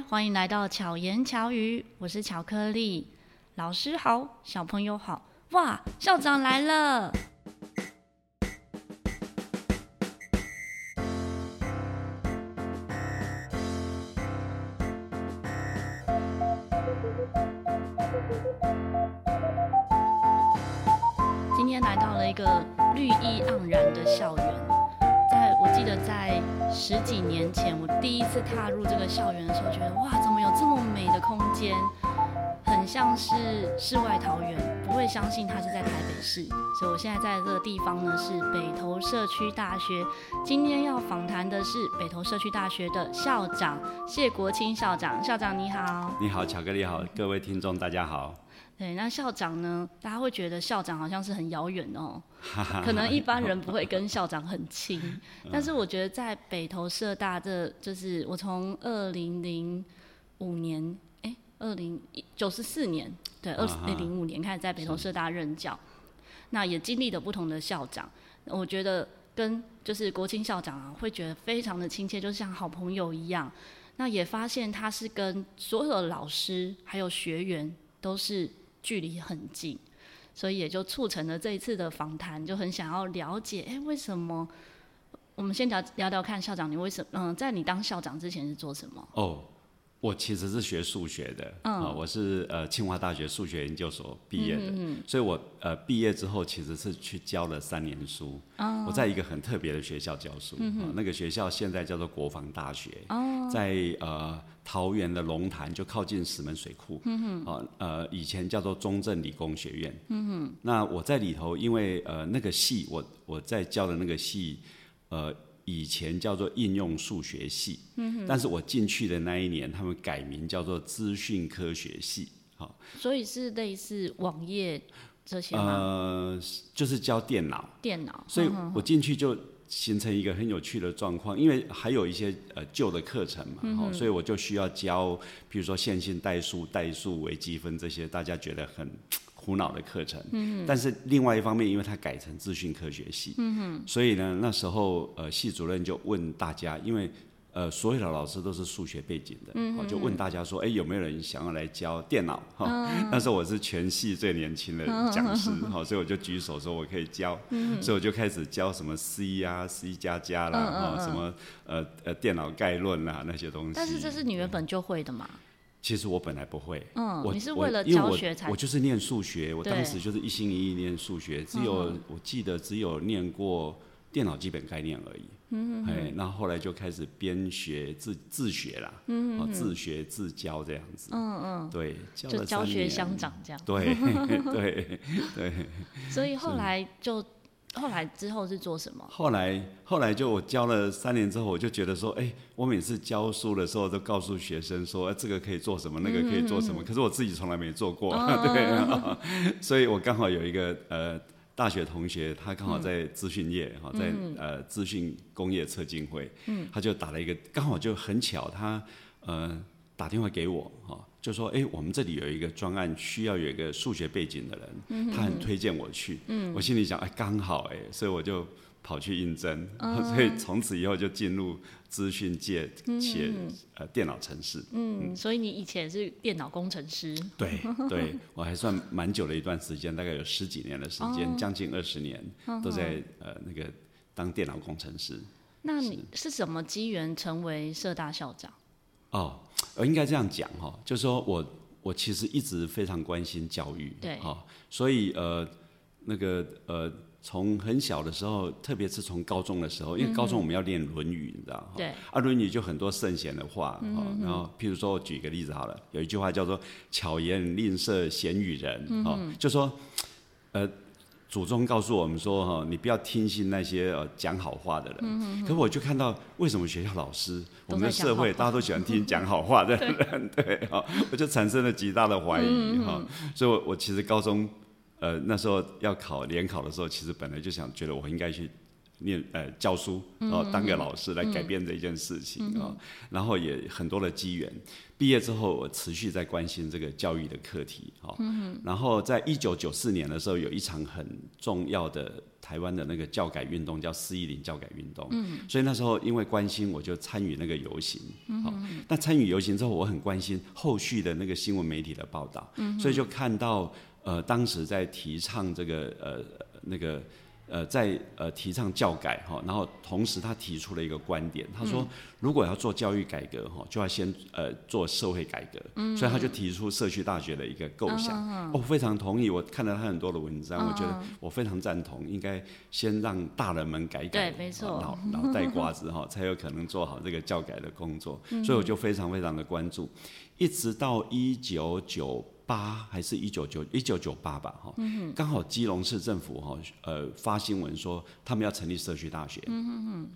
欢迎来到巧言巧语，我是巧克力。老师好，小朋友好，哇，校长来了。次踏入这个校园的时候，觉得哇，怎么有这么美的空间，很像是世外桃源，不会相信它是在台北市。所以我现在在这个地方呢，是北投社区大学。今天要访谈的是北投社区大学的校长谢国清校长。校长你好。你好，巧克力好，各位听众大家好。对，那校长呢？大家会觉得校长好像是很遥远哦，可能一般人不会跟校长很亲。但是我觉得在北投社大这，就是我从二零零五年，哎，二零一九十四年，对，二零零五年开始在北投社大任教，那也经历了不同的校长。我觉得跟就是国清校长啊，会觉得非常的亲切，就像好朋友一样。那也发现他是跟所有的老师还有学员都是。距离很近，所以也就促成了这一次的访谈，就很想要了解，哎、为什么？我们先聊聊聊看，校长，你为什么？嗯，在你当校长之前是做什么？哦。我其实是学数学的，啊、嗯，我是呃清华大学数学研究所毕业的，嗯嗯、所以我呃毕业之后其实是去教了三年书，哦、我在一个很特别的学校教书，嗯哼。呃，那个学校现在叫做国防大学，哦、在呃桃园的龙潭，就靠近石门水库，嗯哼。呃以前叫做中正理工学院，那我在里头，因为呃那个系我我在教的那个系，呃。以前叫做应用数学系，嗯、哼但是我进去的那一年，他们改名叫做资讯科学系，好，所以是类似网页这些吗？呃，就是教电脑，电脑，所以我进去就形成一个很有趣的状况，因为还有一些呃旧的课程嘛，嗯、哼所以我就需要教，比如说线性代数、代数、微积分这些，大家觉得很。苦恼的课程，但是另外一方面，因为他改成资讯科学系，所以呢，那时候呃系主任就问大家，因为呃所有的老师都是数学背景的，嗯、哼。就问大家说，哎、欸，有没有人想要来教电脑？哈、嗯，那时候我是全系最年轻的讲师，好、所以我就举手说我可以教，嗯、所以我就开始教什么 C 呀、啊、C 加加啦，哈、什么呃呃电脑概论啦那些东西。但是这是你原本就会的嘛？其实我本来不会，嗯，我你是为了教学才，我，我就是念数学，我当时就是一心一意念数学，只有、嗯、我记得只有念过电脑基本概念而已，嗯哼，哎，那后，后来就开始边学自自学啦，嗯哼，自学自教这样子，嗯嗯，对，教了就教学相长这样，对对 对，所以后来就。后来之后是做什么？后来后来就我教了三年之后，我就觉得说，哎、欸，我每次教书的时候都告诉学生说，哎、欸，这个可以做什么，那个可以做什么。可是我自己从来没做过，哦、对、哦，所以我刚好有一个呃大学同学，他刚好在资讯业哈，嗯、在呃资讯工业测进会，嗯、他就打了一个，刚好就很巧，他呃打电话给我哈。就说，哎、欸，我们这里有一个专案，需要有一个数学背景的人，嗯、他很推荐我去。嗯、我心里想，哎，刚好哎，所以我就跑去应征，嗯、所以从此以后就进入资讯界，且、呃电脑城市。嗯，嗯所以你以前是电脑工程师？对对，我还算蛮久的一段时间，大概有十几年的时间，哦、将近二十年都在呃那个当电脑工程师。那你是什么机缘成为社大校长？哦，呃，应该这样讲哈，就是说我我其实一直非常关心教育，对，哈，所以呃，那个呃，从很小的时候，特别是从高中的时候，因为高中我们要练《论语》，你知道，对，啊，《论语》就很多圣贤的话，哈，然后譬如说我举个例子好了，有一句话叫做“巧言令色，鲜与人”，哈，就说，呃。祖宗告诉我们说：“哈，你不要听信那些呃讲好话的人。嗯哼哼”可我就看到，为什么学校老师、我们的社会，大家都喜欢听讲好话的人？对，哈，我就产生了极大的怀疑，哈、嗯。所以我，我其实高中，呃，那时候要考联考的时候，其实本来就想觉得我应该去念呃教书然后，当个老师来改变这件事情啊、哦，然后也很多的机缘。毕业之后，我持续在关心这个教育的课题哦。然后在一九九四年的时候，有一场很重要的台湾的那个教改运动，叫四一零教改运动。嗯所以那时候因为关心，我就参与那个游行。好，那参与游行之后，我很关心后续的那个新闻媒体的报道，所以就看到呃，当时在提倡这个呃那个。呃，在呃提倡教改哈，然后同时他提出了一个观点，他说如果要做教育改革哈，就要先呃做社会改革，嗯，所以他就提出社区大学的一个构想。我非常同意，我看了他很多的文章，我觉得我非常赞同，应该先让大人们改改，对，没错，脑 脑袋瓜子哈，才有可能做好这个教改的工作。所以我就非常非常的关注，一直到一九九。八还是一九九一九九八吧，哈，刚好基隆市政府哈，呃，发新闻说他们要成立社区大学，嗯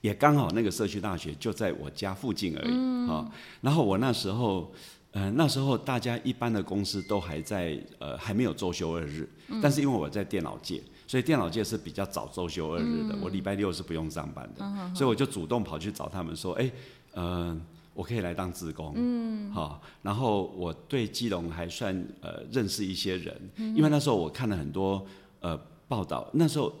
也刚好那个社区大学就在我家附近而已，哈，然后我那时候，呃，那时候大家一般的公司都还在，呃，还没有周休二日，但是因为我在电脑界，所以电脑界是比较早周休二日的，我礼拜六是不用上班的，所以我就主动跑去找他们说，哎，呃。我可以来当志工，嗯，好，然后我对基隆还算呃认识一些人，因为那时候我看了很多呃报道，那时候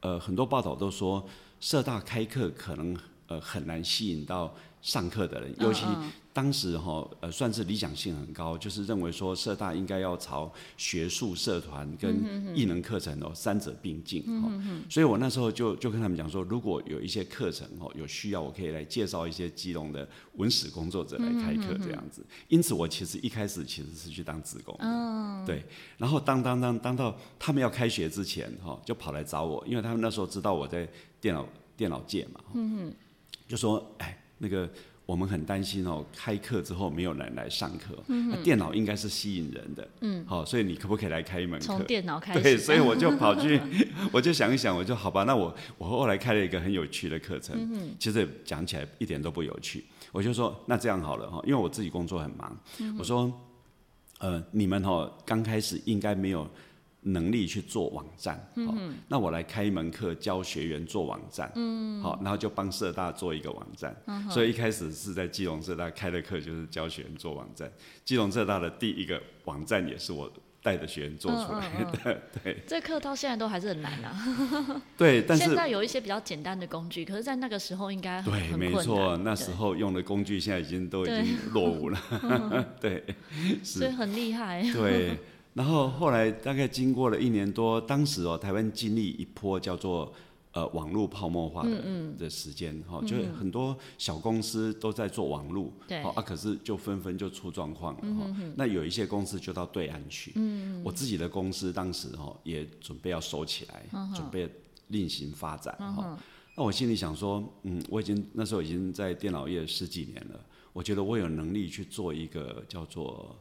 呃很多报道都说社大开课可能呃很难吸引到上课的人，尤其。当时哈呃算是理想性很高，就是认为说社大应该要朝学术社团跟艺能课程哦三者并进哈，所以我那时候就就跟他们讲说，如果有一些课程哦有需要，我可以来介绍一些基隆的文史工作者来开课这样子。因此我其实一开始其实是去当职工，对，然后当当当当到他们要开学之前哈，就跑来找我，因为他们那时候知道我在电脑电脑界嘛，嗯就说哎那个。我们很担心哦，开课之后没有人来上课，嗯、那电脑应该是吸引人的，嗯，好，所以你可不可以来开一门课？从电脑开始，对，所以我就跑去，我就想一想，我就好吧，那我我后来开了一个很有趣的课程，嗯、其实讲起来一点都不有趣，我就说那这样好了哈，因为我自己工作很忙，嗯、我说，呃，你们哈刚开始应该没有。能力去做网站，好、嗯哼，那我来开一门课教学员做网站，嗯，好，然后就帮社大做一个网站，嗯、所以一开始是在基隆社大开的课，就是教学员做网站。基隆社大的第一个网站也是我带着学员做出来的，对。这课到现在都还是很难啊。对，但是现在有一些比较简单的工具，可是，在那个时候应该很对，没错，那时候用的工具现在已经都已经落伍了，对，所以很厉害。对。然后后来大概经过了一年多，当时哦，台湾经历一波叫做呃网络泡沫化的的时间哈，就是很多小公司都在做网络，对啊，可是就纷纷就出状况了哈。那有一些公司就到对岸去，我自己的公司当时哈也准备要收起来，准备另行发展哈。那我心里想说，嗯，我已经那时候已经在电脑业十几年了，我觉得我有能力去做一个叫做。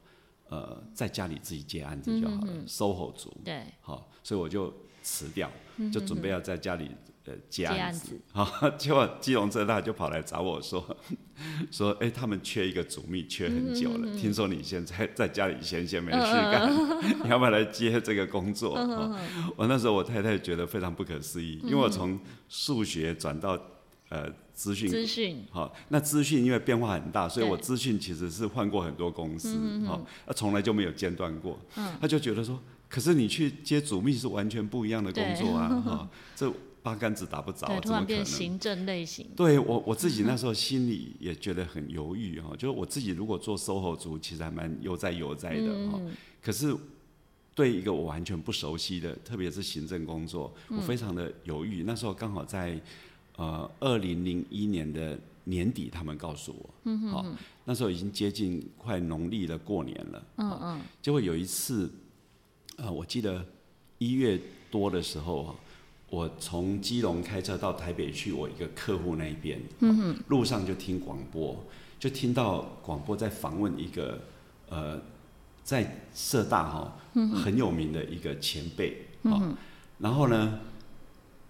呃，在家里自己接案子就好了，SOHO 族。对，好，所以我就辞掉，就准备要在家里呃接案子。好，结果基隆浙大就跑来找我说，说哎，他们缺一个主秘，缺很久了。听说你现在在家里闲闲没事干，你 要不要来接这个工作？我那时候我太太觉得非常不可思议，因为我从数学转到。呃，资讯，资讯，好，那资讯因为变化很大，所以我资讯其实是换过很多公司，好，那从来就没有间断过。他就觉得说，可是你去接主秘是完全不一样的工作啊，哈，这八竿子打不着，怎么可能？行政类型。对我我自己 那时候心里也觉得很犹豫哈，就是我自己如果做 SOHO 族，其实还蛮悠哉悠哉的哈，可是对一个我完全不熟悉的，特别是行政工作，我非常的犹豫。那时候刚好在。呃，二零零一年的年底，他们告诉我，嗯那时候已经接近快农历的过年了，嗯嗯，结果有一次，呃，我记得一月多的时候，我从基隆开车到台北去我一个客户那边，嗯哼，路上就听广播，就听到广播在访问一个呃，在社大哈，很有名的一个前辈，嗯，然后呢，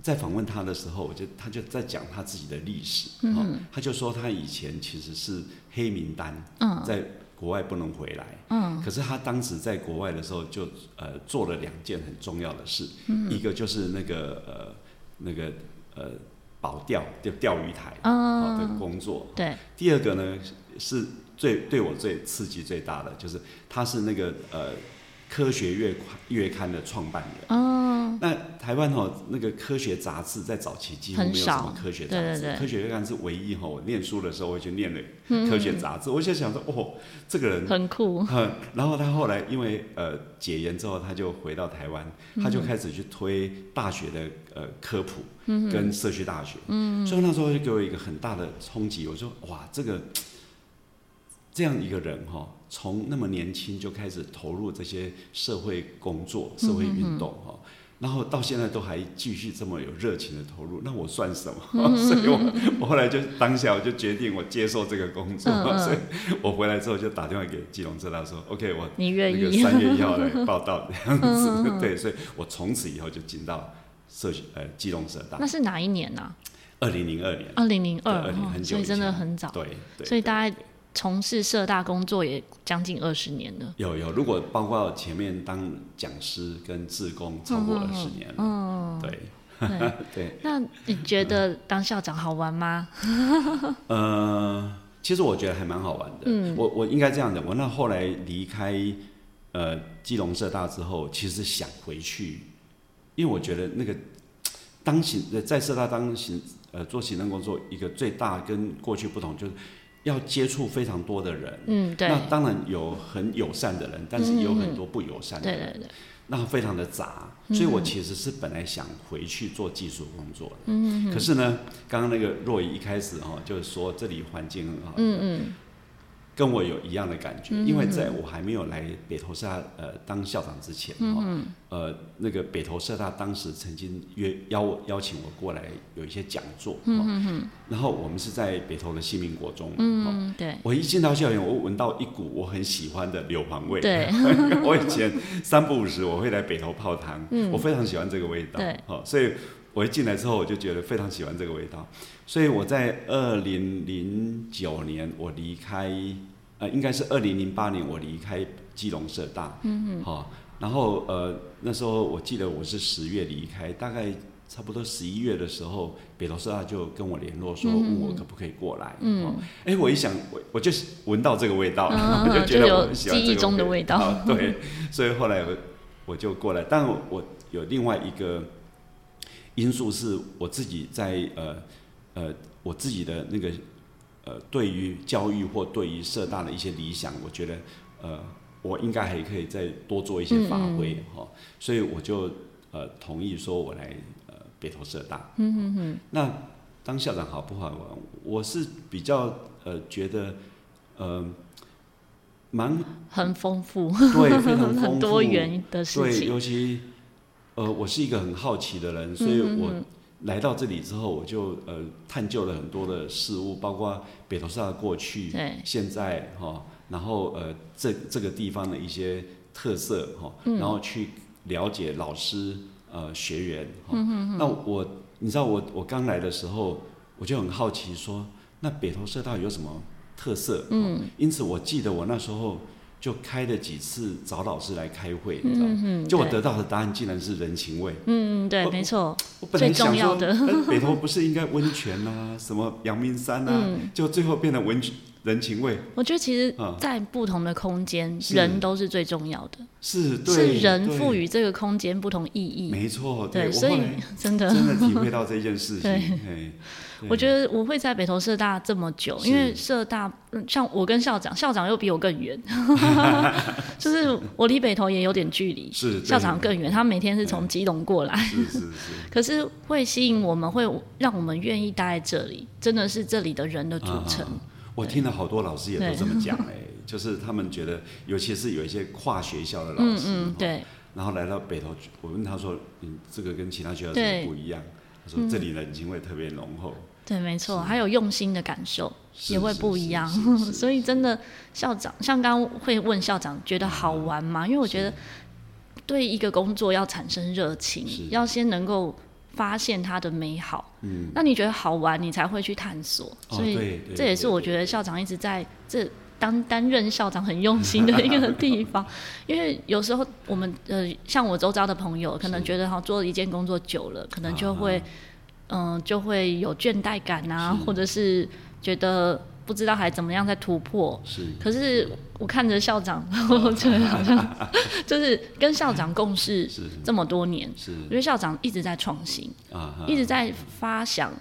在访问他的时候，我就他就在讲他自己的历史，嗯、哼他就说他以前其实是黑名单，嗯、在国外不能回来，嗯、可是他当时在国外的时候就呃做了两件很重要的事，嗯、一个就是那个呃那个呃保钓钓钓鱼台啊、哦、的工作。对。第二个呢是最对我最刺激最大的，就是他是那个呃科学月月刊的创办人。哦。那台湾哈、哦、那个科学杂志在早期几乎没有什么科学杂志，对对对，科学月刊是唯一哈、哦。我念书的时候我就念了科学杂志，嗯、我就想说哦，这个人很酷。嗯。然后他后来因为呃解严之后，他就回到台湾，他就开始去推大学的呃科普，跟社区大学。嗯。所以那时候就给我一个很大的冲击，我说哇，这个这样一个人哈、哦。从那么年轻就开始投入这些社会工作、社会运动哈、嗯，然后到现在都还继续这么有热情的投入，那我算什么？嗯、所以我我后来就当下我就决定我接受这个工作，嗯、所以我回来之后就打电话给基隆社大说：“OK，我那个三月一号来 报到这样子。嗯” 对，所以我从此以后就进到社呃基隆社大。那是哪一年呢、啊？二零零二年。二零零二，所以真的很早。对，对所以大概。从事社大工作也将近二十年了。有有，如果包括前面当讲师跟志工，超过二十年了。嗯，对对，对。那你觉得当校长好玩吗？呃，其实我觉得还蛮好玩的。嗯，我我应该这样讲，我那后来离开呃基隆社大之后，其实想回去，因为我觉得那个 当行在社大当行呃做行政工作，一个最大跟过去不同就是。要接触非常多的人，嗯，对，那当然有很友善的人，但是也有很多不友善的人，嗯、对对对，那非常的杂，所以我其实是本来想回去做技术工作的，嗯，可是呢，刚刚那个若仪一开始哈，就是说这里环境很好，嗯嗯。跟我有一样的感觉，因为在我还没有来北投社大呃当校长之前，嗯，呃，那个北投社大当时曾经约邀邀请我过来有一些讲座，嗯，然后我们是在北投的新民国中，嗯，对，我一进到校园，我闻到一股我很喜欢的硫磺味，对，我以前三不五时我会来北投泡汤，嗯，我非常喜欢这个味道，对，好，所以我一进来之后我就觉得非常喜欢这个味道。所以我在二零零九年我离开，呃，应该是二零零八年我离开基隆社大，嗯嗯，好，然后呃那时候我记得我是十月离开，大概差不多十一月的时候，北投社大就跟我联络说，问我可不可以过来，嗯，哎，我一想我我就闻到这个味道，嗯、我就觉得我很喜欢这的味道，对，所以后来我我就过来，但我有另外一个因素是我自己在呃。呃，我自己的那个呃，对于教育或对于社大的一些理想，我觉得呃，我应该还可以再多做一些发挥哈、所以我就呃同意说我来呃北投社大。嗯嗯嗯。那当校长好不好玩？我是比较呃觉得呃蛮很丰富，对，非常丰富 很多元的事情。对，尤其呃，我是一个很好奇的人，所以我。嗯嗯来到这里之后，我就呃探究了很多的事物，包括北投社大的过去、现在哈，然后呃这这个地方的一些特色哈，然后去了解老师呃学员哈。那我你知道我我刚来的时候，我就很好奇说，那北投社到底有什么特色？嗯，因此我记得我那时候。就开了几次找老师来开会，你知道吗？嗯，就我得到的答案竟然是人情味。嗯，对，没错。我本来想说，北投不是应该温泉啊，什么阳明山啊，嗯，就最后变成温泉人情味。我觉得其实，在不同的空间，人都是最重要的。是，对，是人赋予这个空间不同意义。没错，对，对，所以真的 真的体会到这件事情。对。我觉得我会在北投社大这么久，因为社大像我跟校长，校长又比我更远，就是我离北投也有点距离，是校长更远，他每天是从基隆过来，是是是，可是会吸引我们，会让我们愿意待在这里，真的是这里的人的组成。啊、我听了好多老师也都这么讲，哎，就是他们觉得，尤其是有一些跨学校的老师，嗯嗯，对，然后来到北投，我问他说，你，这个跟其他学校怎么不一样？他说这里的人情味特别浓厚。对，没错，还有用心的感受也会不一样，所以真的校长，像刚刚会问校长觉得好玩吗？因为我觉得对一个工作要产生热情，要先能够发现它的美好。嗯，那你觉得好玩，你才会去探索。所以这也是我觉得校长一直在这当担任校长很用心的一个地方。因为有时候我们呃，像我周遭的朋友，可能觉得哈做一件工作久了，可能就会。嗯、呃，就会有倦怠感啊，或者是觉得不知道还怎么样在突破。是。可是我看着校长，我觉得好像 就是跟校长共事这么多年，是。我觉得校长一直在创新，啊，一直在发想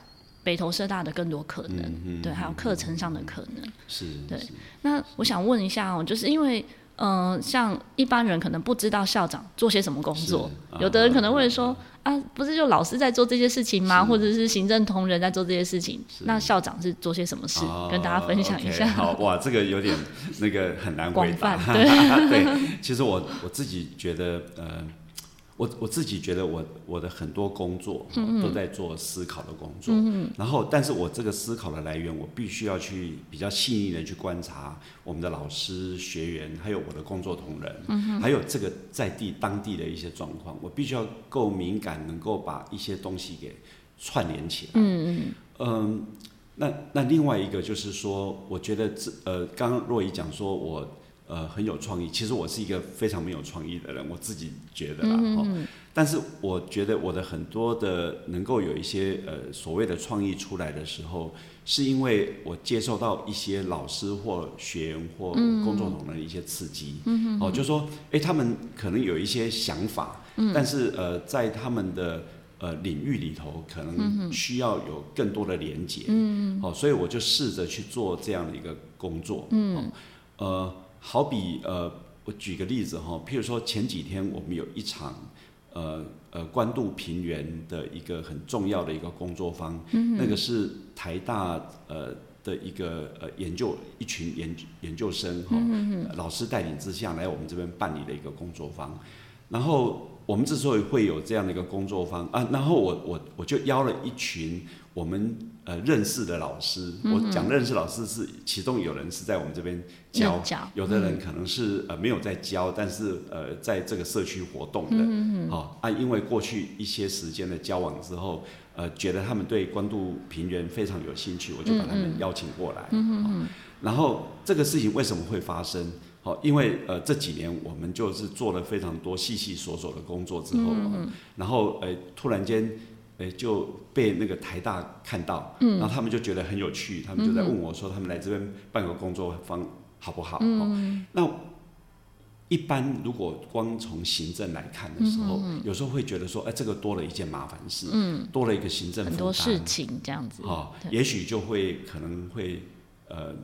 北投社大的更多可能，嗯嗯、对，还有课程上的可能。是。对。那我想问一下哦，就是因为。嗯、呃，像一般人可能不知道校长做些什么工作，啊、有的人可能会说啊，啊，不是就老师在做这些事情吗？或者是行政同仁在做这些事情？那校长是做些什么事？跟大家分享一下。Okay, 好哇，这个有点那个很难 回答。对，对，其实我我自己觉得呃。我我自己觉得我我的很多工作都在做思考的工作，嗯、然后但是我这个思考的来源，我必须要去比较细腻的去观察我们的老师、学员，还有我的工作同仁，嗯、还有这个在地当地的一些状况，我必须要够敏感，能够把一些东西给串联起来。嗯嗯。那那另外一个就是说，我觉得这呃，刚刚若仪讲说我。呃，很有创意。其实我是一个非常没有创意的人，我自己觉得啦。嗯嗯，但是我觉得我的很多的能够有一些呃所谓的创意出来的时候，是因为我接受到一些老师或学员或工作同仁的一些刺激。嗯哦，就说，哎，他们可能有一些想法，嗯、但是呃，在他们的呃领域里头，可能需要有更多的连接。嗯哦，所以我就试着去做这样的一个工作。嗯。呃。好比呃，我举个例子哈，譬如说前几天我们有一场呃呃关渡平原的一个很重要的一个工作坊，嗯、那个是台大呃的一个呃研究一群研研究生哈、嗯，老师带领之下来我们这边办理的一个工作坊，然后我们之所以会有这样的一个工作坊啊，然后我我我就邀了一群我们呃认识的老师，嗯、我讲认识老师是其中有人是在我们这边。教，有的人可能是呃没有在教，但是呃在这个社区活动的，嗯哦啊，因为过去一些时间的交往之后，呃觉得他们对关渡平原非常有兴趣，我就把他们邀请过来，嗯嗯，然后这个事情为什么会发生？好，因为呃这几年我们就是做了非常多细细琐琐的工作之后，嗯，然后呃突然间呃就被那个台大看到，嗯，然后他们就觉得很有趣，他们就在问我说，他们来这边办个工作坊。好不好？嗯，那一般如果光从行政来看的时候，嗯、有时候会觉得说，哎，这个多了一件麻烦事，嗯，多了一个行政很多事情这样子，哈，也许就会可能会呃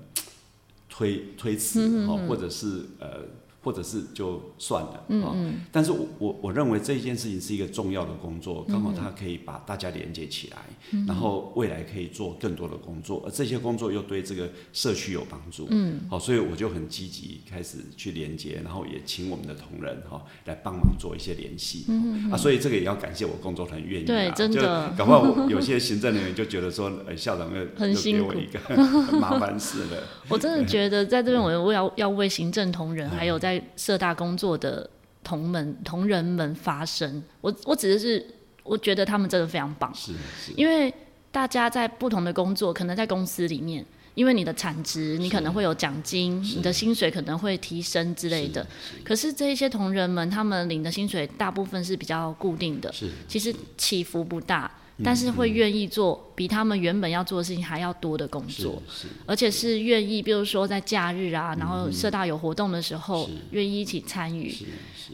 推推辞，或者是呃。或者是就算了，嗯嗯，但是我我我认为这一件事情是一个重要的工作，刚好它可以把大家连接起来，嗯，然后未来可以做更多的工作，而这些工作又对这个社区有帮助，嗯，好，所以我就很积极开始去连接，然后也请我们的同仁哈来帮忙做一些联系，嗯啊，所以这个也要感谢我工作团愿意，对，真的，搞不好有些行政人员就觉得说，呃，校长又很辛苦，给我一个很 麻烦事了，我真的觉得在这边我我要要为行政同仁还有在社大工作的同门同仁们发声，我我只是我觉得他们真的非常棒，是是，因为大家在不同的工作，可能在公司里面，因为你的产值，你可能会有奖金，你的薪水可能会提升之类的。可是这一些同仁们，他们领的薪水大部分是比较固定的，其实起伏不大。但是会愿意做比他们原本要做的事情还要多的工作，而且是愿意，比如说在假日啊，然后社大有活动的时候，愿意一起参与。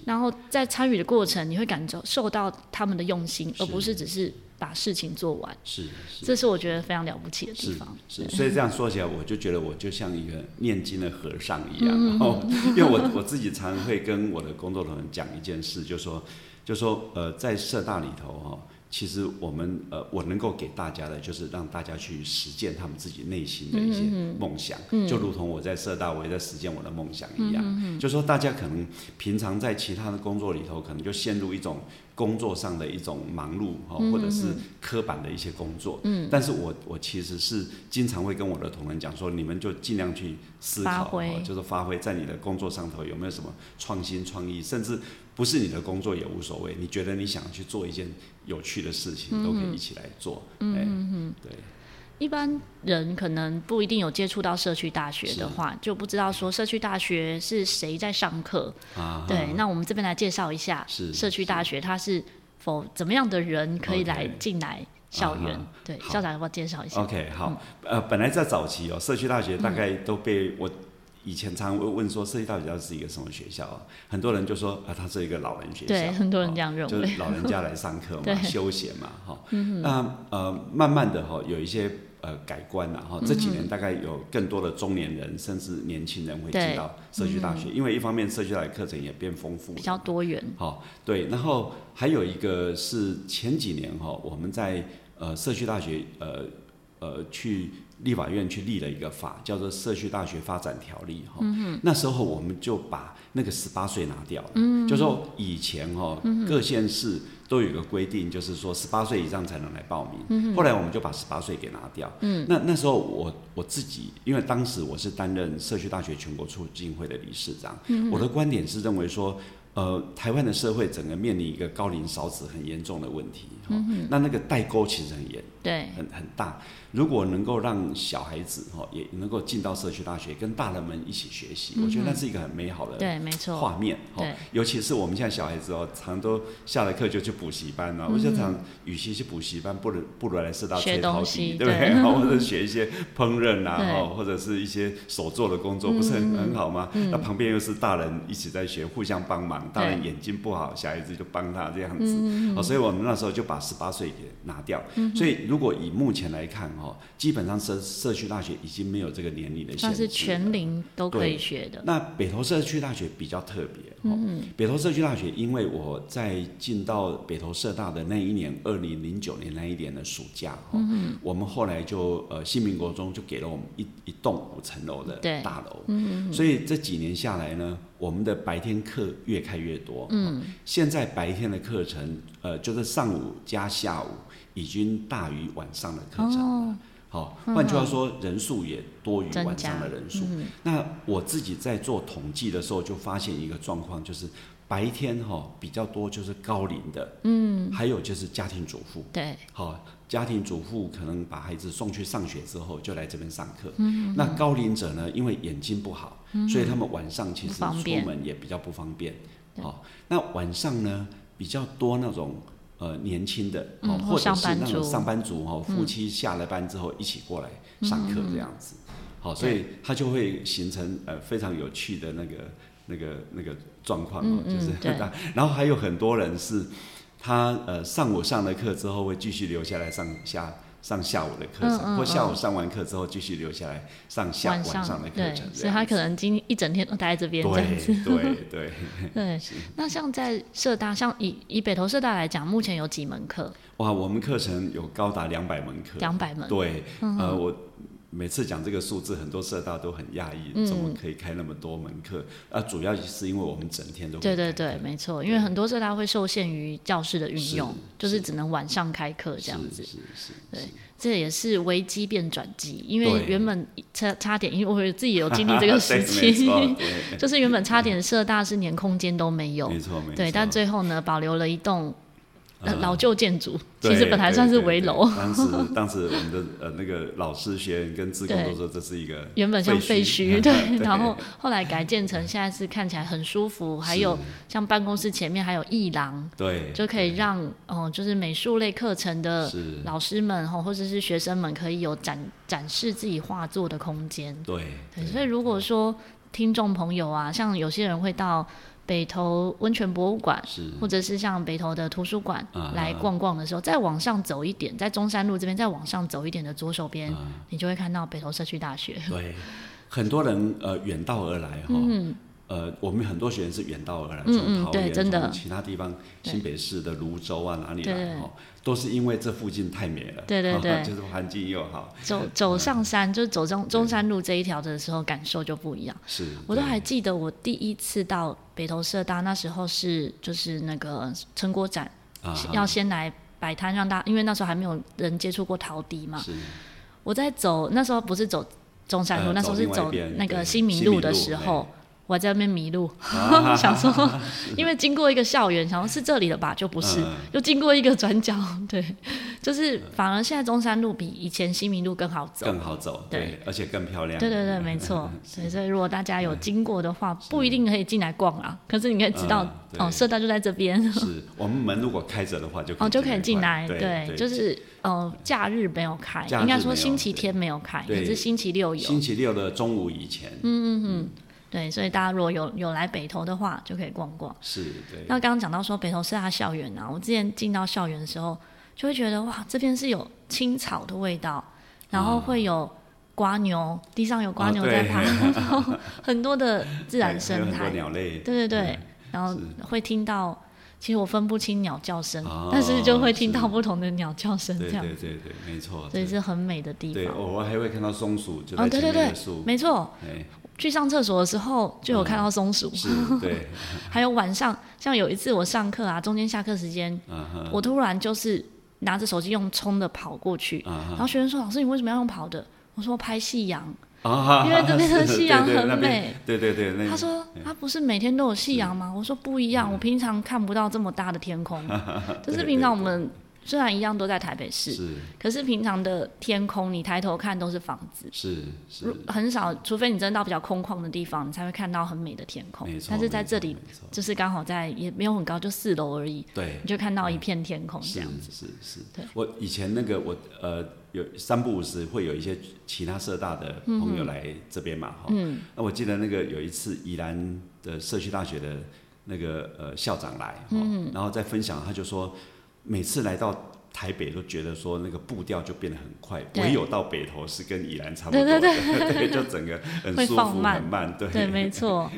然后在参与的过程，你会感受受到他们的用心，而不是只是把事情做完。是，这是我觉得非常了不起的地方。是，所以这样说起来，我就觉得我就像一个念经的和尚一样。然后，因为我我自己常常会跟我的工作人员讲一件事，就说，就说，呃，在社大里头哈。其实我们呃，我能够给大家的，就是让大家去实践他们自己内心的一些梦想，嗯嗯，就如同我在社大，我也在实践我的梦想一样。就说大家可能平常在其他的工作里头，可能就陷入一种工作上的一种忙碌哈，或者是刻板的一些工作。嗯，但是我我其实是经常会跟我的同仁讲说，你们就尽量去思考，就是发挥在你的工作上头有没有什么创新创意，甚至。不是你的工作也无所谓，你觉得你想去做一件有趣的事情，嗯、都可以一起来做。嗯，对。一般人可能不一定有接触到社区大学的话，就不知道说社区大学是谁在上课。啊。对，那我们这边来介绍一下，社区大学它是否怎么样的人可以来进来校园。啊、对，校长要不要介绍一下？OK，好，嗯、呃，本来在早期哦，社区大学大概都被我。以前常会问说，社区大学是一个什么学校啊？很多人就说啊，它是一个老人学校。对，很多人这样认为。就是老人家来上课嘛，休闲嘛，哈。那呃，慢慢的哈，有一些呃改观了哈。这几年大概有更多的中年人，甚至年轻人会进到社区大学，因为一方面社区大学课程也变丰富，比较多元。好，对。然后还有一个是前几年哈，我们在呃社区大学呃呃去。立法院去立了一个法，叫做《社区大学发展条例》哈、嗯。那时候我们就把那个十八岁拿掉了，嗯、就说以前哈各县市都有一个规定，就是说十八岁以上才能来报名。嗯、后来我们就把十八岁给拿掉。嗯、那那时候我我自己，因为当时我是担任社区大学全国促进会的理事长，嗯、我的观点是认为说。呃，台湾的社会整个面临一个高龄少子很严重的问题，哈、嗯，那那个代沟其实很严，对，很很大。如果能够让小孩子哈也能够进到社区大学，跟大人们一起学习，嗯、我觉得那是一个很美好的对，没错，画面哈。尤其是我们现在小孩子哦，常都下了课就去补习班了。嗯、我就常与其去补习班，不如不如来社大学陶笛，对不对？对 或者学一些烹饪啊，对或者是一些手做的工作，不是很、嗯、很好吗？嗯、那旁边又是大人一起在学，互相帮忙。当然眼睛不好，小孩子就帮他这样子，嗯、哦，所以我们那时候就把十八岁给拿掉。嗯、所以如果以目前来看，哦，基本上社社区大学已经没有这个年龄的限制，它是全龄都可以学的。那北投社区大学比较特别，哦，嗯、北投社区大学，因为我在进到北投社大的那一年，二零零九年那一年的暑假，哦，嗯、我们后来就呃新民国中就给了我们一一栋五层楼的大楼，嗯、所以这几年下来呢。我们的白天课越开越多，嗯，现在白天的课程，呃，就是上午加下午，已经大于晚上的课程了。好，换句话说，人数也多于晚上的人数。那我自己在做统计的时候，就发现一个状况，就是白天哈比较多，就是高龄的，嗯，还有就是家庭主妇，对，好。家庭主妇可能把孩子送去上学之后，就来这边上课。嗯，那高龄者呢？因为眼睛不好，嗯、所以他们晚上其实出门也比较不方便。好、哦，那晚上呢比较多那种呃年轻的，哦，或者是那种上班族哈，嗯、夫妻下了班之后一起过来上课这样子。好、嗯哦，所以他就会形成呃非常有趣的那个那个那个状况就是，对 然后还有很多人是。他呃上午上了课之后会继续留下来上下上下午的课程，嗯嗯、或下午上完课之后继续留下来上下晚上的课程，所以他可能今一整天都待在这边这样子。对对对。对，那像在社大，像以以北投社大来讲，目前有几门课？哇，我们课程有高达两百门课。两百门。对，嗯、呃我。每次讲这个数字，很多社大都很讶异，怎么可以开那么多门课？嗯、啊，主要是因为我们整天都对对对，没错，因为很多社大会受限于教室的运用，是就是只能晚上开课这样子。是是是。对，这也是危机变转机，因为原本差差点，因为我自己有经历这个时 期，就是原本差点社大是连空间都没有，没错没错。对，但最后呢，保留了一栋。老旧建筑其实本来算是危楼。当时，当时我们的呃那个老师学员跟志工都说这是一个原本像废墟，对。然后后来改建成现在是看起来很舒服，还有像办公室前面还有艺廊，对，就可以让哦，就是美术类课程的老师们哈，或者是学生们可以有展展示自己画作的空间。对，所以如果说听众朋友啊，像有些人会到。北投温泉博物馆，或者是像北投的图书馆来逛逛的时候，啊、再往上走一点，在中山路这边再往上走一点的左手边，啊、你就会看到北投社区大学。对，很多人呃远道而来哈。嗯呃，我们很多学员是远道而来，从桃园、从其他地方，新北市的泸州啊哪里来哈，都是因为这附近太美了，对对对，就是环境又好。走走上山，就是走中中山路这一条的时候，感受就不一样。是，我都还记得我第一次到北投社大，那时候是就是那个成果展，要先来摆摊让大家，因为那时候还没有人接触过陶笛嘛。是。我在走那时候不是走中山路，那时候是走那个新民路的时候。我在那边迷路，啊、想说，因为经过一个校园，想说是这里的吧，就不是，嗯、又经过一个转角，对，就是反而现在中山路比以前新民路更好走，更好走，对，对而且更漂亮，对对对，没错，所以所以如果大家有经过的话，不一定可以进来逛啊，可是你可以知道，嗯、哦，社大就在这边，是我们门如果开着的话就可以哦就可以进来，对，就是呃假日没有开，应该说星期天没有开，可是星期六有。星期六的中午以前。嗯嗯嗯，对，所以大家如果有有来北投的话，就可以逛逛。是，对。那刚刚讲到说北投师大校园啊，我之前进到校园的时候，就会觉得哇，这边是有青草的味道，然后会有瓜牛，地上有瓜牛在爬，哦、然后很多的自然生态，鸟类。对对对，嗯、然后会听到。其实我分不清鸟叫声，哦、但是就会听到不同的鸟叫声，这样。对对对对，没错。所以是很美的地方。对，我还会看到松鼠，就在前面的树。哦、对对对，没错。去上厕所的时候就有看到松鼠。嗯、对。还有晚上，像有一次我上课啊，中间下课时间，嗯、我突然就是拿着手机用冲的跑过去，嗯、然后学生说：“老师，你为什么要用跑的？”我说：“拍夕阳。”因为这边的 夕阳很美，对对对。他说他不是每天都有夕阳吗？我说不一样，我平常看不到这么大的天空，就是平常我们虽然一样都在台北市，可是平常的天空你抬头看都是房子，是是，很少，除非你真的到比较空旷的地方，你才会看到很美的天空。但是在这里，就是刚好在也没有很高，就四楼而已，对，你就看到一片天空这样子。是是，对。我以前那个我呃。有三不五时会有一些其他社大的朋友来这边嘛，哈、嗯，那我记得那个有一次宜兰的社区大学的那个呃校长来，嗯，然后在分享，他就说每次来到。台北都觉得说那个步调就变得很快，唯有到北投是跟宜兰差不多，对对对，对，就整个很舒服很慢，对对，没错。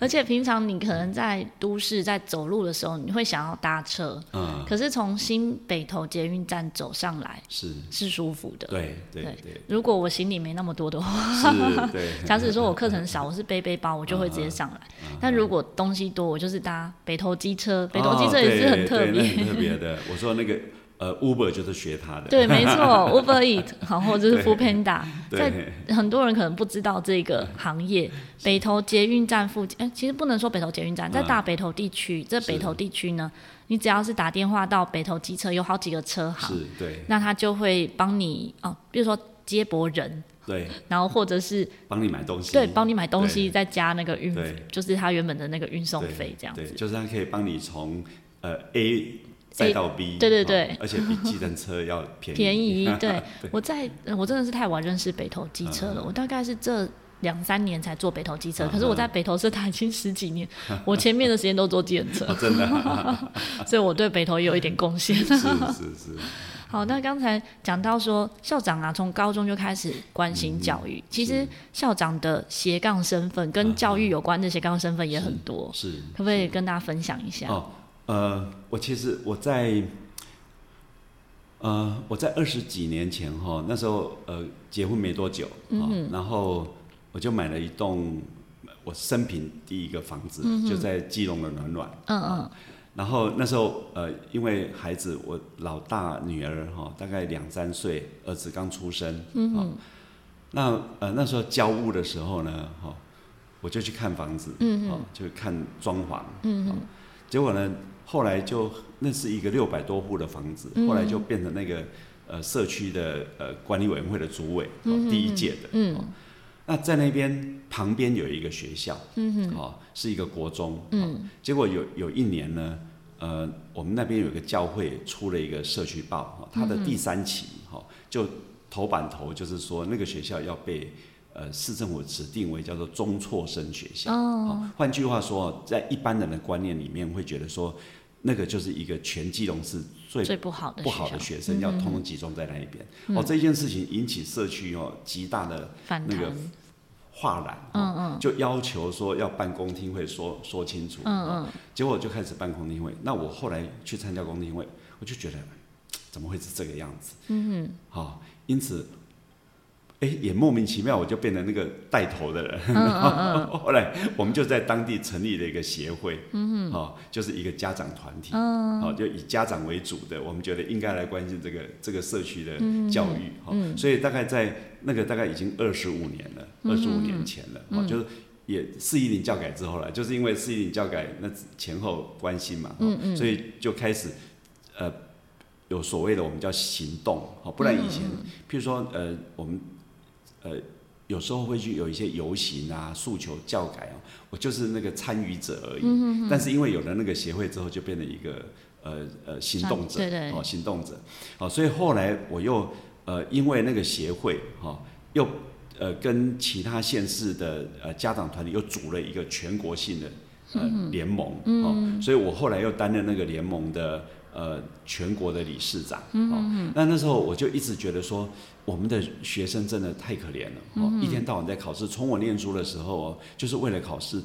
而且平常你可能在都市在走路的时候，你会想要搭车，嗯，可是从新北投捷运站走上来是是舒服的，对对对。如果我行李没那么多的话，对，假使说我课程少，我是背背包，我就会直接上来。但如果东西多，我就是搭北投机车，北投机车也是很特别，很特别的。我说那个。呃，Uber 就是学他的。对，没错，Uber Eat，好，或者是 Foodpanda，在很多人可能不知道这个行业。北投捷运站附近，哎，其实不能说北投捷运站，在大北投地区，这北投地区呢，你只要是打电话到北投机车，有好几个车行，是，对，那他就会帮你哦，比如说接驳人，对，然后或者是帮你买东西，对，帮你买东西，再加那个运费，就是他原本的那个运送费这样子，就是他可以帮你从呃 A。再到 B，对对对，而且比计程车要便宜。便宜，对。我在，我真的是太晚认识北投机车了。我大概是这两三年才坐北投机车，可是我在北投社大已经十几年，我前面的时间都坐计程车，真的。所以我对北投也有一点贡献。是是是。好，那刚才讲到说校长啊，从高中就开始关心教育。其实校长的斜杠身份跟教育有关的斜杠身份也很多，是。可不可以跟大家分享一下？呃，我其实我在，呃，我在二十几年前哈，那时候呃结婚没多久，嗯、哼。然后我就买了一栋我生平第一个房子，嗯、就在基隆的暖暖，嗯嗯，然后那时候呃因为孩子我老大女儿哈大概两三岁，儿子刚出生，嗯嗯，那呃那时候交屋的时候呢，哈，我就去看房子，嗯嗯哼，就看装潢，嗯哦，结果呢。后来就那是一个六百多户的房子，后来就变成那个呃社区的呃管理委员会的主委，哦、第一届的。嗯，哦、那在那边旁边有一个学校，嗯哼，哦，是一个国中。嗯、哦，结果有有一年呢，呃，我们那边有一个教会出了一个社区报，哈，它的第三期，就头版头就是说那个学校要被呃市政府指定为叫做中辍生学校。哦，换句话说，在一般人的观念里面会觉得说。那个就是一个全基隆市最最不好的不好的学生，要通通集中在那一边。嗯、哦，这件事情引起社区哦极大的那个哗然，嗯嗯，就要求说要办公听会说，说说清楚。嗯嗯，结果就开始办公听会。那我后来去参加公听会，我就觉得怎么会是这个样子？嗯嗯，好、哦，因此。哎，也莫名其妙，我就变成那个带头的人。嗯嗯嗯、后来我们就在当地成立了一个协会，哦，就是一个家长团体，嗯、哦，就以家长为主的。我们觉得应该来关心这个这个社区的教育，哈。所以大概在那个大概已经二十五年了，二十五年前了，嗯、哦，就是也四一零教改之后了，就是因为四一零教改那前后关心嘛，哦、嗯嗯，所以就开始呃有所谓的我们叫行动，哦，不然以前，嗯、譬如说呃我们。呃，有时候会去有一些游行啊，诉求教改哦，我就是那个参与者而已。嗯、哼哼，但是因为有了那个协会之后，就变成一个呃呃行动者，对对。哦行动者，哦，所以后来我又呃因为那个协会哈、哦，又呃跟其他县市的呃家长团体又组了一个全国性的呃联盟，嗯。哦，所以我后来又担任那个联盟的呃全国的理事长，哦，那那时候我就一直觉得说，我们的学生真的太可怜了，哦，一天到晚在考试，从我念书的时候哦，就是为了考试。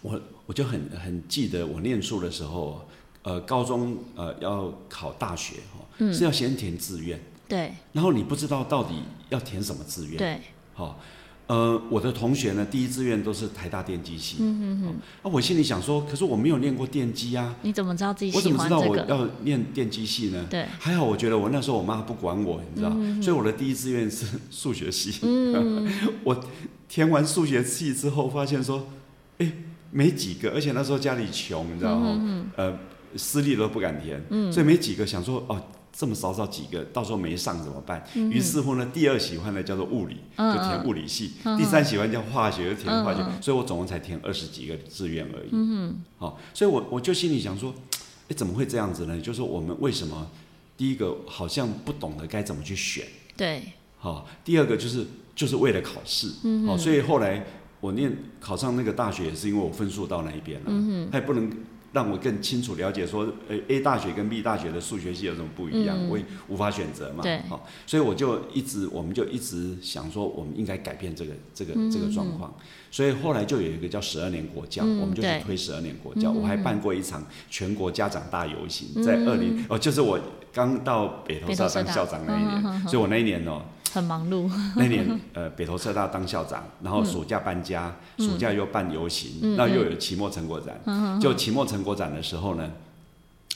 我我就很很记得我念书的时候，呃，高中呃要考大学哈，嗯、是要先填志愿，对，然后你不知道到底要填什么志愿，对，好，呃，我的同学呢，第一志愿都是台大电机系，嗯嗯嗯，啊，我心里想说，可是我没有念过电机啊，你怎么知道自己喜欢这个？我怎么知道我要念电机系呢？对，还好，我觉得我那时候我妈不管我，你知道，嗯、哼所以我的第一志愿是数学系，嗯，我填完数学系之后，发现说，哎。没几个，而且那时候家里穷，你知道吗？嗯、呃，私立都不敢填，嗯、所以没几个想说哦，这么少少几个，到时候没上怎么办？嗯、于是乎呢，第二喜欢的叫做物理，嗯、就填物理系；嗯、第三喜欢叫化学，就填化学。嗯、所以我总共才填二十几个志愿而已。嗯好、哦，所以我我就心里想说，哎，怎么会这样子呢？就是我们为什么第一个好像不懂得该怎么去选？对。好、哦，第二个就是就是为了考试。嗯。好、哦，所以后来。我念考上那个大学也是因为我分数到那一边了，嗯、哼他也不能让我更清楚了解说，呃，A 大学跟 B 大学的数学系有什么不一样，嗯、我也无法选择嘛。对，好，所以我就一直，我们就一直想说，我们应该改变这个这个这个状况。嗯、所以后来就有一个叫十二年国教，嗯、我们就去推十二年国教。嗯、我还办过一场全国家长大游行，嗯、在二零哦，就是我刚到北投校当校长那一年，嗯、所以我那一年哦。很忙碌。那年，呃，北投社大当校长，然后暑假搬家，嗯、暑假又办游行，那、嗯、又有期末成果展。嗯、就期末成果展的时候呢，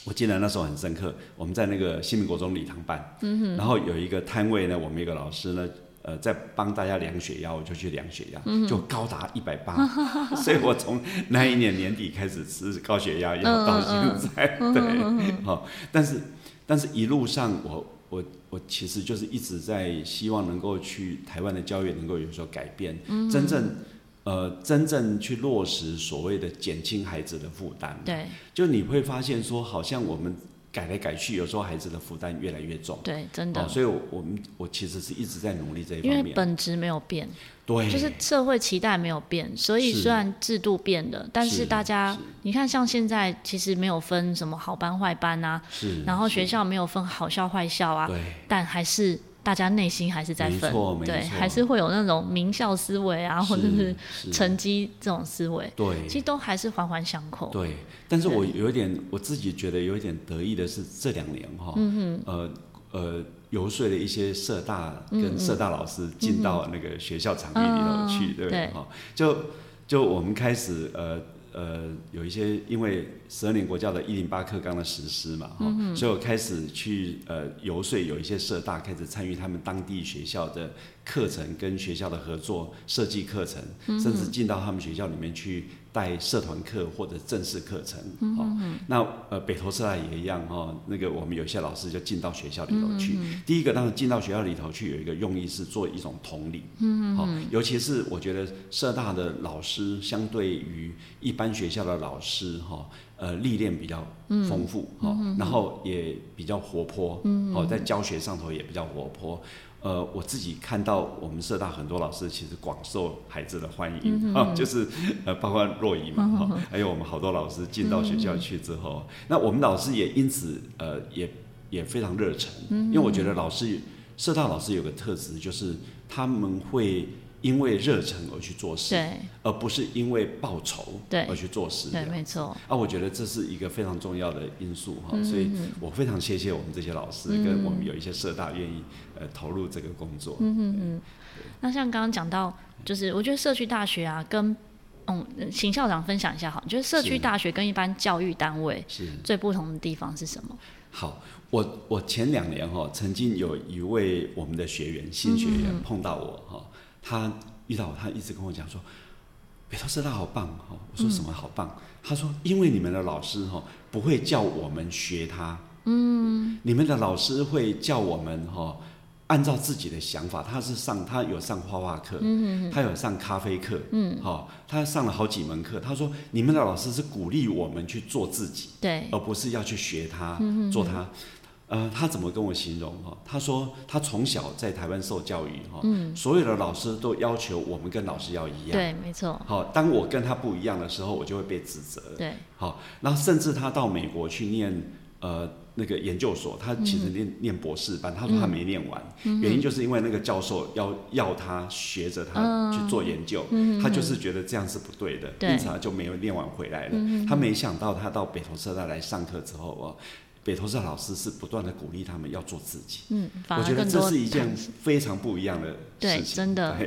我记得那时候很深刻。我们在那个新民国中礼堂办，嗯、然后有一个摊位呢，我们一个老师呢，呃，在帮大家量血压，我就去量血压，嗯、就高达一百八。所以我从那一年年底开始吃高血压药到现在，嗯、对，好，但是，但是一路上我。我我其实就是一直在希望能够去台湾的教育能够有所改变，嗯、真正呃真正去落实所谓的减轻孩子的负担。对，就你会发现说，好像我们。改来改去，有时候孩子的负担越来越重。对，真的。哦、所以我，我们我其实是一直在努力这一方面。因为本质没有变，对，就是社会期待没有变，所以虽然制度变了，是但是大家，你看，像现在其实没有分什么好班坏班啊，是，然后学校没有分好校坏校啊，对，但还是。大家内心还是在分，对，还是会有那种名校思维啊，或者是成绩这种思维，对，其实都还是环环相扣。对，但是我有一点，我自己觉得有一点得意的是，这两年哈，嗯呃呃，游说了一些社大跟社大老师进到那个学校场域里头去，对不对？哈，就就我们开始呃。呃，有一些因为十二年国教的一零八课纲的实施嘛，哈、嗯，所以我开始去呃游说，有一些社大开始参与他们当地学校的课程跟学校的合作设计课程，嗯、甚至进到他们学校里面去。带社团课或者正式课程，嗯、那呃北投社大也一样哈，那个我们有些老师就进到学校里头去。嗯、第一个，当然进到学校里头去有一个用意是做一种统理，嗯哼哼，尤其是我觉得社大的老师相对于一般学校的老师哈，呃历练比较丰富哈，然后也比较活泼，嗯哼，在教学上头也比较活泼。呃，我自己看到我们社大很多老师其实广受孩子的欢迎，嗯、啊，就是呃，包括若仪嘛，哈、嗯哼，还有我们好多老师进到学校去之后，嗯、那我们老师也因此呃，也也非常热忱，嗯、因为我觉得老师社大老师有个特质，就是他们会。因为热忱而去做事，对，而不是因为报酬而去做事，对，没错。啊，我觉得这是一个非常重要的因素哈，所以我非常谢谢我们这些老师，跟我们有一些社大愿意呃投入这个工作。嗯嗯嗯。那像刚刚讲到，就是我觉得社区大学啊，跟嗯，请校长分享一下哈，你觉得社区大学跟一般教育单位是最不同的地方是什么？好，我我前两年哈，曾经有一位我们的学员新学员碰到我哈。他遇到我，他一直跟我讲说：“北投师大好棒哈！”我说：“什么好棒？”嗯、他说：“因为你们的老师哈不会叫我们学他，嗯，你们的老师会叫我们哈按照自己的想法，他是上他有上画画课，嗯他有上咖啡课，嗯，好，他上了好几门课。他说，你们的老师是鼓励我们去做自己，对，而不是要去学他，嗯、做他。呃，他怎么跟我形容哈？他说他从小在台湾受教育哈，嗯，所有的老师都要求我们跟老师要一样，对，没错。好，当我跟他不一样的时候，我就会被指责，对。好，然后甚至他到美国去念呃那个研究所，他其实念、嗯、念博士班，他说他没念完，嗯、原因就是因为那个教授要要他学着他去做研究，嗯、他就是觉得这样是不对的，对，因此他就没有念完回来了。嗯、他没想到他到北投社大来上课之后哦。北投社老师是不断的鼓励他们要做自己，嗯，我觉得这是一件非常不一样的事情，对，真的，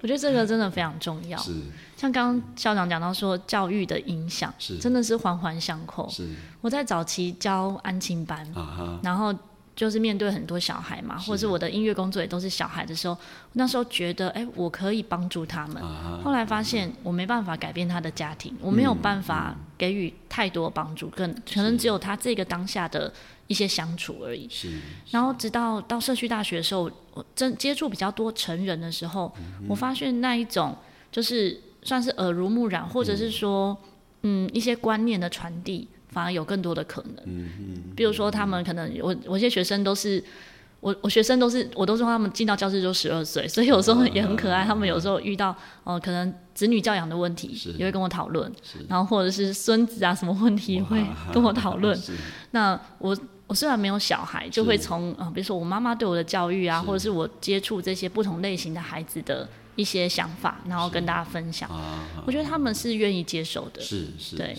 我觉得这个真的非常重要。是，像刚刚校长讲到说，教育的影响是。真的是环环相扣。是，我在早期教安亲班，啊、然后。就是面对很多小孩嘛，或者是我的音乐工作也都是小孩的时候，那时候觉得，哎、欸，我可以帮助他们。啊、后来发现我没办法改变他的家庭，嗯、我没有办法给予太多帮助，更可能只有他这个当下的一些相处而已。是。然后直到到社区大学的时候，我真接触比较多成人的时候，嗯、我发现那一种就是算是耳濡目染，或者是说，嗯，嗯，一些观念的传递。反而有更多的可能，嗯嗯，比如说他们可能我我一些学生都是我我学生都是我都说他们进到教室就十二岁，所以有时候也很可爱。他们有时候遇到哦、呃、可能子女教养的问题，也会跟我讨论，然后或者是孙子啊什么问题会 跟我讨论。那我我虽然没有小孩，就会从啊、呃、比如说我妈妈对我的教育啊，或者是我接触这些不同类型的孩子的一些想法，然后跟大家分享。我觉得他们是愿意接受的，是是对。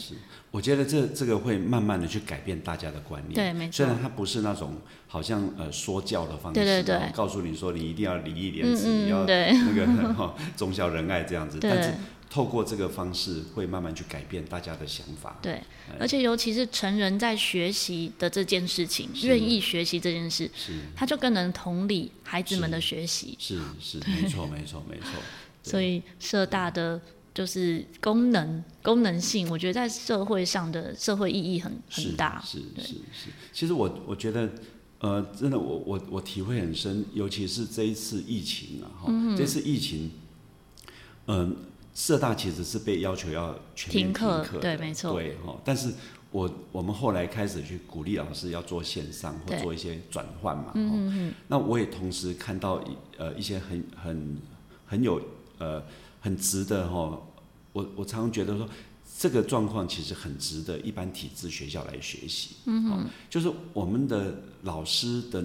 我觉得这这个会慢慢的去改变大家的观念，对，没错。虽然它不是那种好像呃说教的方式，对对对，告诉你说你一定要礼义廉耻，你要那个哈 忠孝仁爱这样子。但是透过这个方式，会慢慢去改变大家的想法。对，而且尤其是成人在学习的这件事情，愿意学习这件事，是，他就更能同理孩子们的学习。是是，没错没错没错。所以社大的。就是功能功能性，我觉得在社会上的社会意义很很大。是是是，是，其实我我觉得，呃，真的我我我体会很深，尤其是这一次疫情啊，哈、嗯，这次疫情，嗯、呃，社大其实是被要求要全面停课，对，没错，对哈。但是我我们后来开始去鼓励老师要做线上或做一些转换嘛，嗯，那我也同时看到一呃一些很很很有呃。很值得哈，我我常常觉得说，这个状况其实很值得一般体制学校来学习。嗯哼，就是我们的老师的。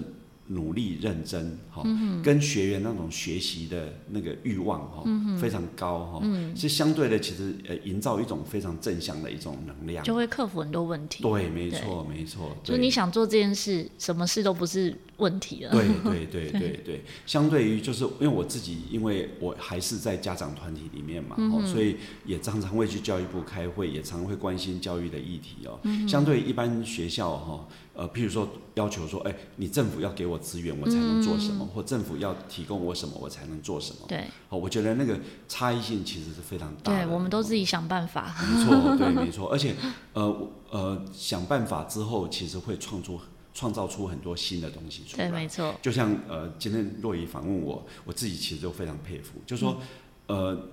努力认真哈，跟学员那种学习的那个欲望哈，非常高哈，是相对的，其实呃，营造一种非常正向的一种能量，就会克服很多问题。对，没错，没错。就你想做这件事，什么事都不是问题了。对对对 对对，相对于就是因为我自己，因为我还是在家长团体里面嘛，所以也常常会去教育部开会，也常会关心教育的议题哦。相对于一般学校哈。呃，譬如说要求说，哎，你政府要给我资源，我才能做什么，嗯、或政府要提供我什么，我才能做什么。对，哦，我觉得那个差异性其实是非常大的。对，我们都自己想办法。没错，对，没错。而且，呃呃，想办法之后，其实会创出创造出很多新的东西出来。对，没错。就像呃，今天若仪访问我，我自己其实都非常佩服，就是说，嗯、呃。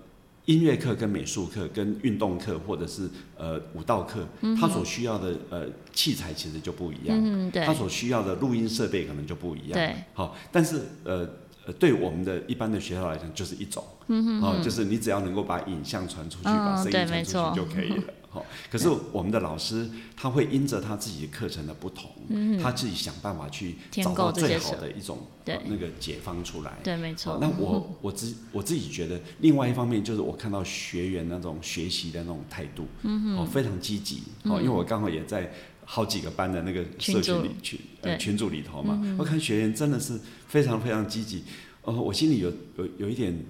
音乐课跟美术课跟运动课或者是呃舞蹈课，他所需要的呃器材其实就不一样，嗯，对，他所需要的录音设备可能就不一样，对，好，但是呃呃对我们的一般的学校来讲就是一种，嗯哼，就是你只要能够把影像传出去，把声音传出去就可以了。可是我们的老师他会因着他自己课程的不同，他自己想办法去找到最好的一种那个解方出来。对，没错。那我 我自我自己觉得，另外一方面就是我看到学员那种学习的那种态度，哦，非常积极。哦，因为我刚好也在好几个班的那个社群里群呃群组里头嘛，我看学员真的是非常非常积极。哦，我心里有有有一点。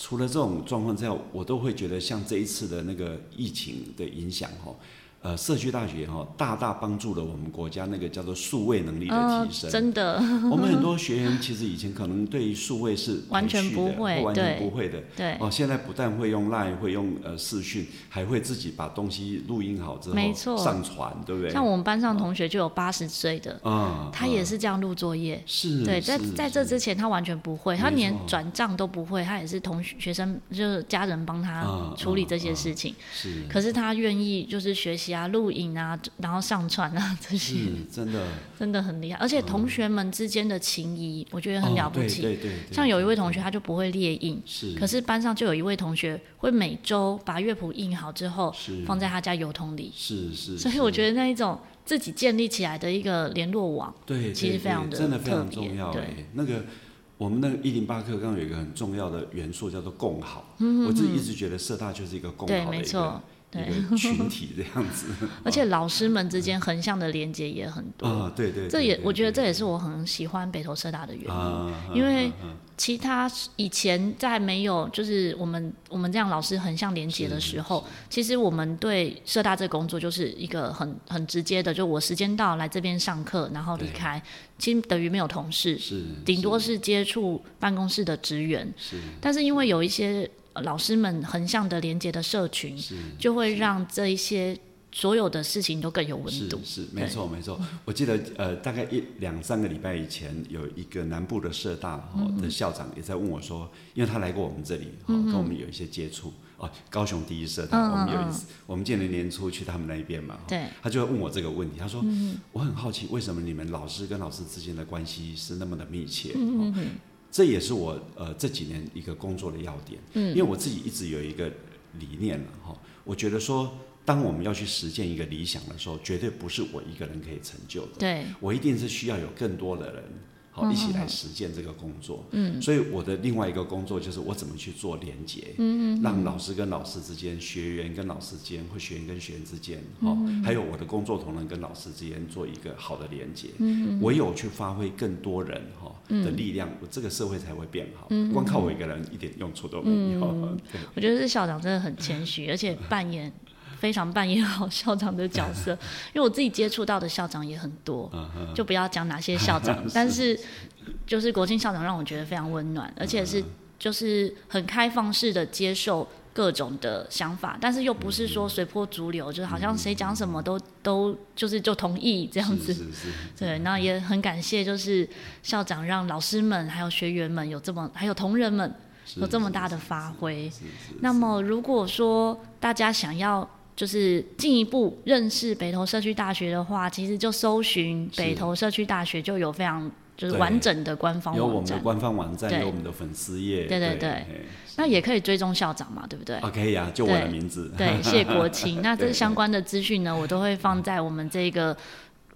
除了这种状况之外，我都会觉得像这一次的那个疫情的影响，哈，呃，社区大学哈，大大帮助了我们国家那个叫做数位能力的提升。嗯、真的，我们很多 学员其实以前可能对数位是完全不会，完全不会的。对。哦，现在不但会用 Line，会用呃视讯，还会自己把东西录音好之后没错上传，对不对？像我们班上同学就有八十岁的，啊，他也是这样录作业。是。对，在在这之前他完全不会，他连转账都不会，他也是同学学生就是家人帮他处理这些事情。是。可是他愿意就是学习啊，录影啊。然后上传啊，这些真的真的很厉害，而且同学们之间的情谊，我觉得很了不起。哦、对，对，对，对，像有一位同学，他就不会列印，是。可是班上就有一位同学会每周把乐谱印好之后，放在他家邮筒里。是是。所以我觉得那一种自己建立起来的一个联络网，对，其实非常的真的非常重要。对，那个我们那个一零八课刚刚有一个很重要的元素叫做共好。嗯，我自己一直觉得社大就是一个共好的一个。对，群体这样子，而且老师们之间横向的连接也很多。啊，对对，这也我觉得这也是我很喜欢北投社大的原因，因为其他以前在没有就是我们我们这样老师横向连接的时候，其实我们对社大这个工作就是一个很很直接的，就我时间到来这边上课，然后离开，其实等于没有同事，是。顶多是接触办公室的职员，是，但是因为有一些。老师们横向的连接的社群，就会让这一些所有的事情都更有温度。是，是没错没错。我记得呃，大概一两三个礼拜以前，有一个南部的社大的校长也在问我说，因为他来过我们这里，跟我们有一些接触。哦，高雄第一社大，我们有一次，我们今年年初去他们那一边嘛，对，他就会问我这个问题，他说，我很好奇，为什么你们老师跟老师之间的关系是那么的密切？这也是我呃这几年一个工作的要点，嗯，因为我自己一直有一个理念了哈，我觉得说，当我们要去实践一个理想的时候，绝对不是我一个人可以成就的，对，我一定是需要有更多的人。一起来实践这个工作，嗯，所以我的另外一个工作就是我怎么去做连接，嗯，让老师跟老师之间，学员跟老师之间，或学员跟学员之间，哦，还有我的工作同仁跟老师之间做一个好的连接，嗯，唯有去发挥更多人哈的力量，我这个社会才会变好，光靠我一个人一点用处都没有。我觉得是校长真的很谦虚，而且扮演。非常扮演好校长的角色，因为我自己接触到的校长也很多，就不要讲哪些校长，但是就是国庆校长让我觉得非常温暖，而且是就是很开放式的接受各种的想法，但是又不是说随波逐流，就是好像谁讲什么都都就是就同意这样子。对，那也很感谢，就是校长让老师们还有学员们有这么，还有同仁们有这么大的发挥。那么如果说大家想要。就是进一步认识北投社区大学的话，其实就搜寻北投社区大学，就有非常就是完整的官方网站，有我们的官方网站，有我们的粉丝页，对对对。那也可以追踪校长嘛，对不对？可以啊，就我的名字。对，谢国清。那这相关的资讯呢，我都会放在我们这个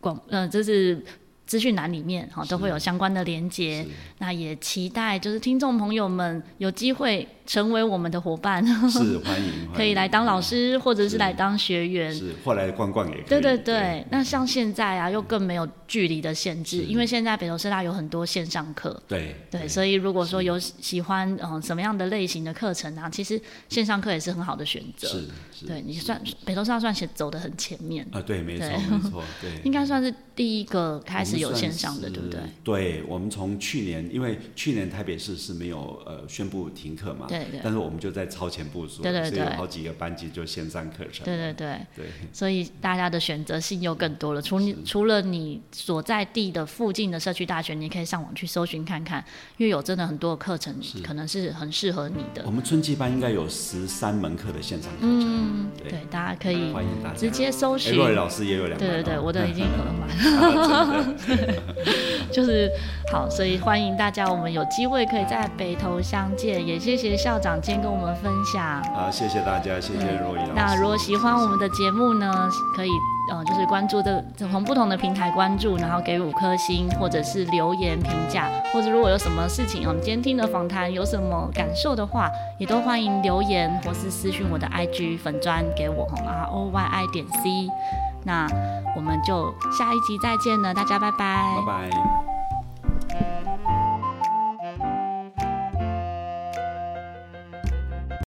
广，嗯，就是。资讯栏里面哈都会有相关的连接，那也期待就是听众朋友们有机会成为我们的伙伴，是 欢迎，可以来当老师或者是来当学员，是或来逛逛也可以。对对对，那像现在啊，又更没有距离的限制，因为现在北投师大有很多线上课，对对，所以如果说有喜欢嗯什么样的类型的课程啊，其实线上课也是很好的选择。是是，对你算北投师大算是走的很前面。啊，对，没错没错，对，应该算是第一个开始。有线上的，对不对？对，我们从去年，因为去年台北市是没有呃宣布停课嘛，对对。但是我们就在超前部署，对对对，所以有好几个班级就线上课程，对对对对。所以大家的选择性又更多了。除你除了你所在地的附近的社区大学，你可以上网去搜寻看看，因为有真的很多的课程可能是很适合你的。我们春季班应该有十三门课的线上课程，嗯，对，大家可以欢迎大家直接搜寻。瑞老师也有两门，对对对，我都已经额满。就是好，所以欢迎大家，我们有机会可以在北投相见，也谢谢校长今天跟我们分享。好，谢谢大家，谢谢若仪老师。那如果喜欢我们的节目呢，可以呃就是关注的从不同的平台关注，然后给五颗星，或者是留言评价，或者如果有什么事情我们今天听的访谈有什么感受的话，也都欢迎留言或是私讯我的 IG 粉砖给我，R O Y I 点 C。那我们就下一集再见了，大家拜拜。拜拜。